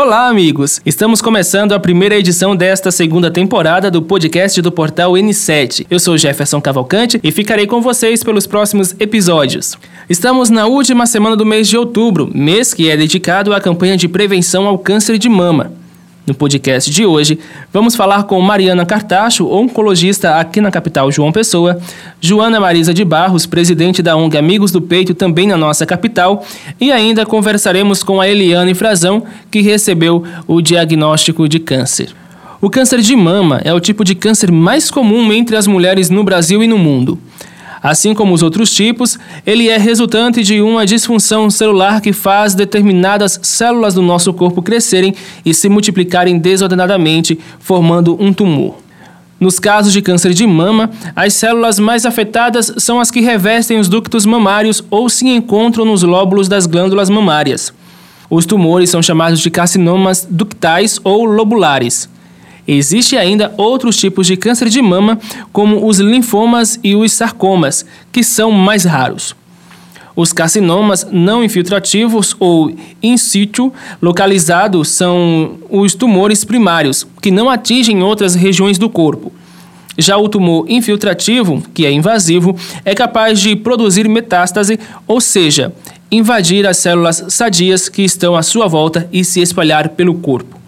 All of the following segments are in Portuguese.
Olá, amigos! Estamos começando a primeira edição desta segunda temporada do podcast do portal N7. Eu sou Jefferson Cavalcante e ficarei com vocês pelos próximos episódios. Estamos na última semana do mês de outubro, mês que é dedicado à campanha de prevenção ao câncer de mama. No podcast de hoje, vamos falar com Mariana Cartacho, oncologista aqui na capital João Pessoa, Joana Marisa de Barros, presidente da ONG Amigos do Peito, também na nossa capital, e ainda conversaremos com a Eliane Frazão, que recebeu o diagnóstico de câncer. O câncer de mama é o tipo de câncer mais comum entre as mulheres no Brasil e no mundo. Assim como os outros tipos, ele é resultante de uma disfunção celular que faz determinadas células do nosso corpo crescerem e se multiplicarem desordenadamente, formando um tumor. Nos casos de câncer de mama, as células mais afetadas são as que revestem os ductos mamários ou se encontram nos lóbulos das glândulas mamárias. Os tumores são chamados de carcinomas ductais ou lobulares. Existem ainda outros tipos de câncer de mama, como os linfomas e os sarcomas, que são mais raros. Os carcinomas não infiltrativos ou in situ localizados são os tumores primários, que não atingem outras regiões do corpo. Já o tumor infiltrativo, que é invasivo, é capaz de produzir metástase, ou seja, invadir as células sadias que estão à sua volta e se espalhar pelo corpo.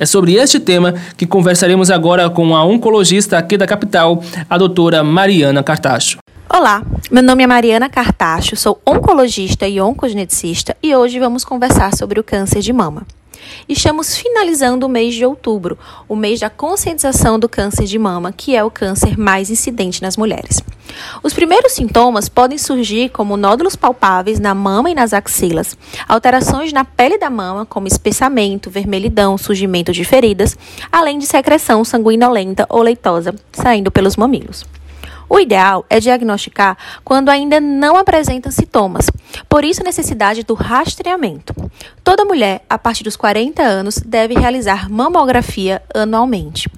É sobre este tema que conversaremos agora com a oncologista aqui da capital, a doutora Mariana Cartacho. Olá, meu nome é Mariana Cartacho, sou oncologista e oncogeneticista e hoje vamos conversar sobre o câncer de mama. Estamos finalizando o mês de outubro, o mês da conscientização do câncer de mama, que é o câncer mais incidente nas mulheres. Os primeiros sintomas podem surgir como nódulos palpáveis na mama e nas axilas, alterações na pele da mama, como espessamento, vermelhidão, surgimento de feridas, além de secreção sanguinolenta ou leitosa saindo pelos mamilos. O ideal é diagnosticar quando ainda não apresenta sintomas, por isso a necessidade do rastreamento. Toda mulher a partir dos 40 anos deve realizar mamografia anualmente.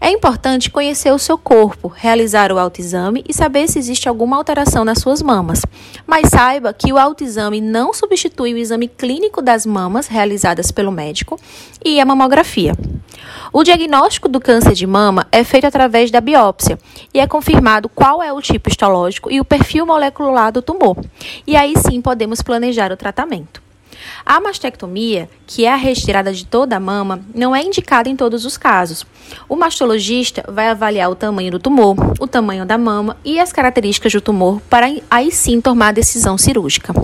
É importante conhecer o seu corpo, realizar o autoexame e saber se existe alguma alteração nas suas mamas. Mas saiba que o autoexame não substitui o exame clínico das mamas realizadas pelo médico e a mamografia. O diagnóstico do câncer de mama é feito através da biópsia e é confirmado qual é o tipo histológico e o perfil molecular do tumor. E aí sim podemos planejar o tratamento. A mastectomia, que é a retirada de toda a mama, não é indicada em todos os casos. O mastologista vai avaliar o tamanho do tumor, o tamanho da mama e as características do tumor para aí sim tomar a decisão cirúrgica.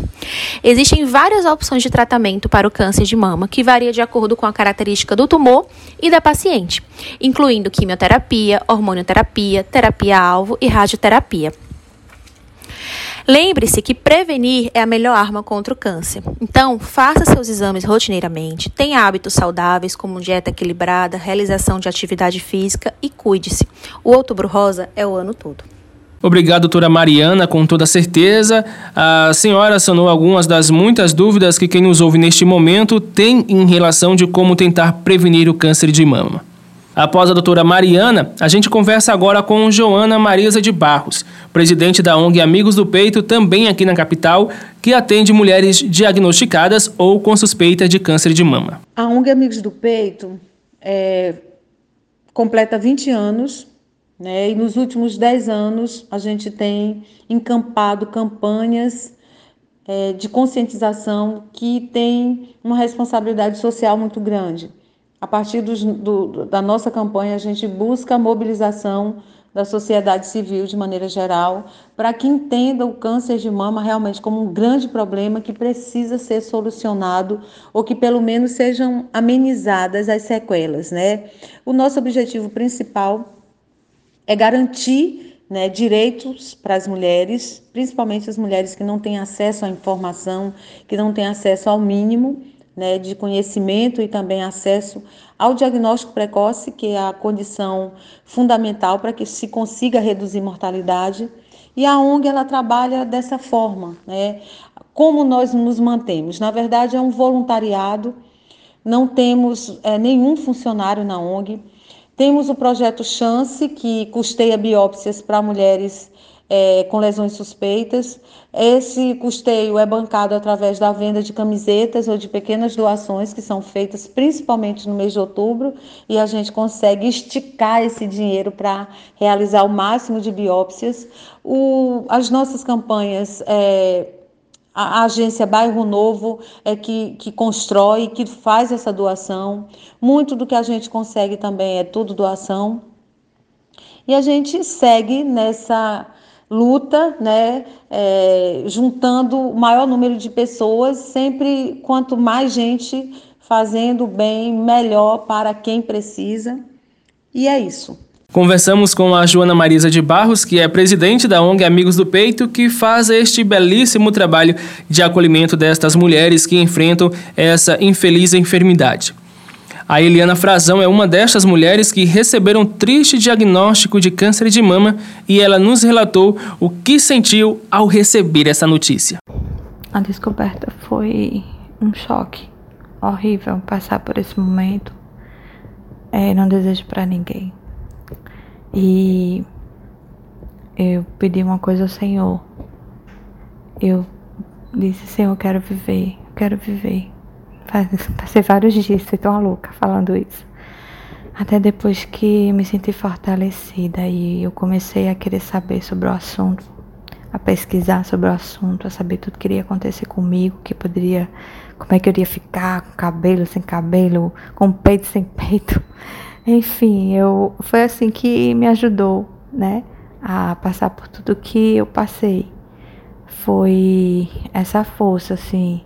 Existem várias opções de tratamento para o câncer de mama, que varia de acordo com a característica do tumor e da paciente, incluindo quimioterapia, hormonioterapia, terapia-alvo e radioterapia. Lembre-se que prevenir é a melhor arma contra o câncer. Então, faça seus exames rotineiramente, tenha hábitos saudáveis como dieta equilibrada, realização de atividade física e cuide-se. O Outubro Rosa é o ano todo. Obrigado, doutora Mariana, com toda certeza. A senhora sanou algumas das muitas dúvidas que quem nos ouve neste momento tem em relação de como tentar prevenir o câncer de mama. Após a doutora Mariana, a gente conversa agora com Joana Marisa de Barros, presidente da ONG Amigos do Peito, também aqui na capital, que atende mulheres diagnosticadas ou com suspeita de câncer de mama. A ONG Amigos do Peito é, completa 20 anos, né, e nos últimos 10 anos a gente tem encampado campanhas é, de conscientização que tem uma responsabilidade social muito grande. A partir dos, do, da nossa campanha, a gente busca a mobilização da sociedade civil de maneira geral, para que entenda o câncer de mama realmente como um grande problema que precisa ser solucionado ou que pelo menos sejam amenizadas as sequelas, né? O nosso objetivo principal é garantir né, direitos para as mulheres, principalmente as mulheres que não têm acesso à informação, que não têm acesso ao mínimo né, de conhecimento e também acesso ao diagnóstico precoce, que é a condição fundamental para que se consiga reduzir mortalidade. E a ONG ela trabalha dessa forma, né? Como nós nos mantemos? Na verdade, é um voluntariado. Não temos é, nenhum funcionário na ONG. Temos o projeto Chance, que custeia biópsias para mulheres é, com lesões suspeitas. Esse custeio é bancado através da venda de camisetas ou de pequenas doações que são feitas principalmente no mês de outubro e a gente consegue esticar esse dinheiro para realizar o máximo de biópsias. O, as nossas campanhas é, a, agência Bairro Novo é que, que constrói, que faz essa doação. Muito do que a gente consegue também é tudo doação. E a gente segue nessa luta, né, é, juntando o maior número de pessoas, sempre quanto mais gente fazendo bem, melhor para quem precisa. E é isso. Conversamos com a Joana Marisa de Barros, que é presidente da ONG Amigos do Peito, que faz este belíssimo trabalho de acolhimento destas mulheres que enfrentam essa infeliz enfermidade. A Eliana Frazão é uma destas mulheres que receberam triste diagnóstico de câncer de mama e ela nos relatou o que sentiu ao receber essa notícia. A descoberta foi um choque horrível passar por esse momento. É, não desejo para ninguém. E eu pedi uma coisa ao Senhor. Eu disse, Senhor, eu quero viver, eu quero viver. Passei vários dias, fui tão louca falando isso. Até depois que me senti fortalecida e eu comecei a querer saber sobre o assunto, a pesquisar sobre o assunto, a saber tudo que iria acontecer comigo, que poderia, como é que eu iria ficar, com cabelo, sem cabelo, com peito, sem peito. Enfim, eu foi assim que me ajudou, né, a passar por tudo que eu passei. Foi essa força assim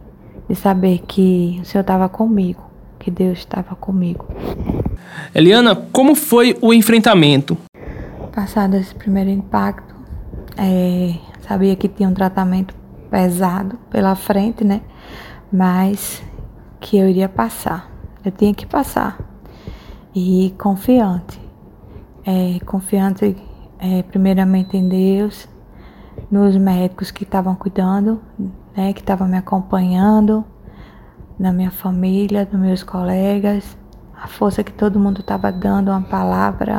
de saber que o Senhor estava comigo, que Deus estava comigo. Eliana, como foi o enfrentamento? Passado esse primeiro impacto, é, sabia que tinha um tratamento pesado pela frente, né? Mas que eu iria passar. Eu tinha que passar e confiante. É, confiante é, primeiramente em Deus, nos médicos que estavam cuidando, né, que estavam me acompanhando, na minha família, nos meus colegas, a força que todo mundo estava dando, uma palavra,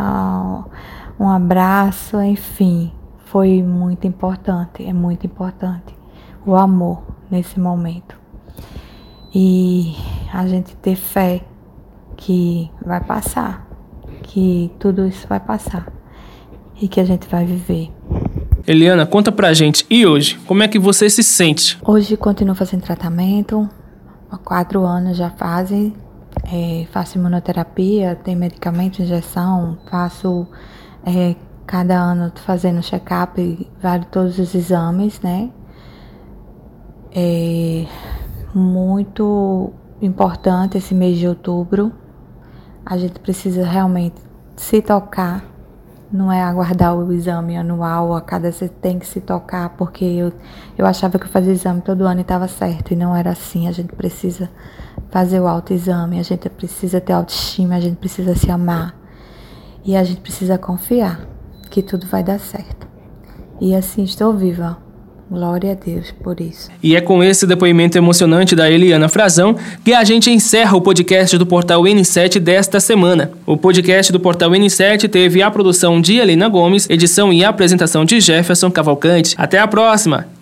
um abraço, enfim, foi muito importante, é muito importante o amor nesse momento. E a gente ter fé que vai passar, que tudo isso vai passar e que a gente vai viver. Eliana, conta pra gente, e hoje, como é que você se sente? Hoje continuo fazendo tratamento, há quatro anos já fazem, é, faço imunoterapia, tem medicamento, injeção, faço é, cada ano fazendo check-up, vale todos os exames, né? É muito importante esse mês de outubro, a gente precisa realmente se tocar, não é aguardar o exame anual, a cada você tem que se tocar, porque eu, eu achava que eu fazia exame todo ano e estava certo, e não era assim. A gente precisa fazer o autoexame, a gente precisa ter autoestima, a gente precisa se amar e a gente precisa confiar que tudo vai dar certo. E assim estou viva. Glória a Deus por isso. E é com esse depoimento emocionante da Eliana Frazão que a gente encerra o podcast do Portal N7 desta semana. O podcast do Portal N7 teve a produção de Helena Gomes, edição e apresentação de Jefferson Cavalcante. Até a próxima!